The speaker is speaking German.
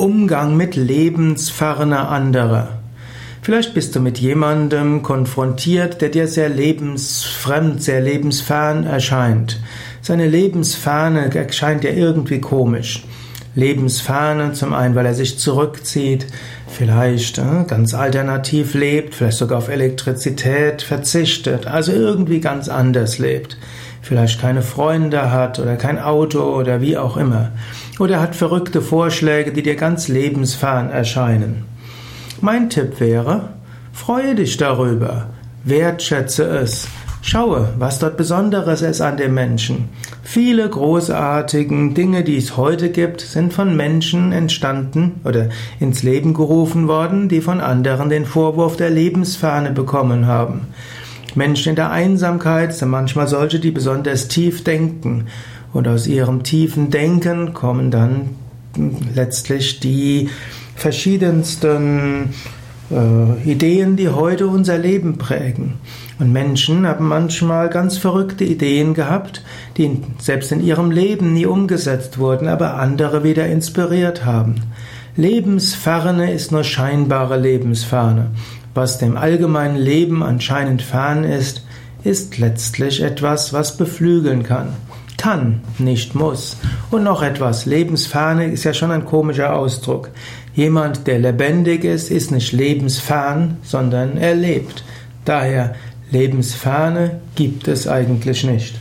Umgang mit lebensferner anderer. Vielleicht bist du mit jemandem konfrontiert, der dir sehr lebensfremd, sehr lebensfern erscheint. Seine Lebensferne erscheint dir irgendwie komisch. Lebensferne zum einen, weil er sich zurückzieht, vielleicht äh, ganz alternativ lebt, vielleicht sogar auf Elektrizität verzichtet, also irgendwie ganz anders lebt vielleicht keine Freunde hat oder kein Auto oder wie auch immer. Oder hat verrückte Vorschläge, die dir ganz lebensfern erscheinen. Mein Tipp wäre, freue dich darüber, wertschätze es, schaue, was dort Besonderes ist an dem Menschen. Viele großartigen Dinge, die es heute gibt, sind von Menschen entstanden oder ins Leben gerufen worden, die von anderen den Vorwurf der Lebensferne bekommen haben. Menschen in der Einsamkeit sind manchmal solche, die besonders tief denken. Und aus ihrem tiefen Denken kommen dann letztlich die verschiedensten äh, Ideen, die heute unser Leben prägen. Und Menschen haben manchmal ganz verrückte Ideen gehabt, die selbst in ihrem Leben nie umgesetzt wurden, aber andere wieder inspiriert haben. Lebensferne ist nur scheinbare Lebensferne. Was dem allgemeinen Leben anscheinend fern ist, ist letztlich etwas, was beflügeln kann. Kann, nicht muss. Und noch etwas, Lebensferne ist ja schon ein komischer Ausdruck. Jemand, der lebendig ist, ist nicht lebensfern, sondern er lebt. Daher, Lebensferne gibt es eigentlich nicht.